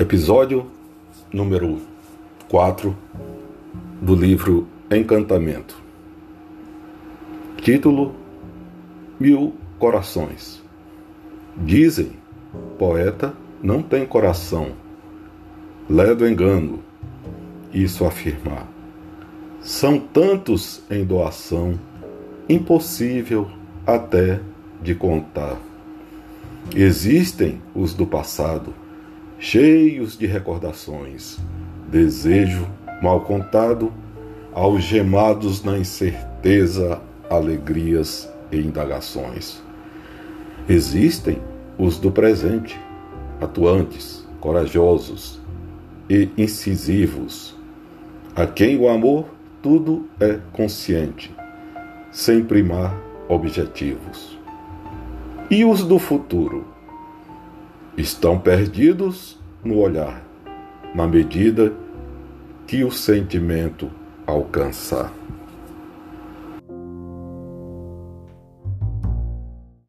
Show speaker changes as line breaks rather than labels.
Episódio número 4 do livro Encantamento. Título: Mil Corações. Dizem, poeta não tem coração. Ledo engano, isso afirmar. São tantos em doação, impossível até de contar. Existem os do passado cheios de recordações, desejo mal contado, algemados na incerteza, alegrias e indagações. Existem os do presente, atuantes, corajosos e incisivos, a quem o amor tudo é consciente, sem primar objetivos. E os do futuro? Estão perdidos no olhar, na medida que o sentimento alcançar.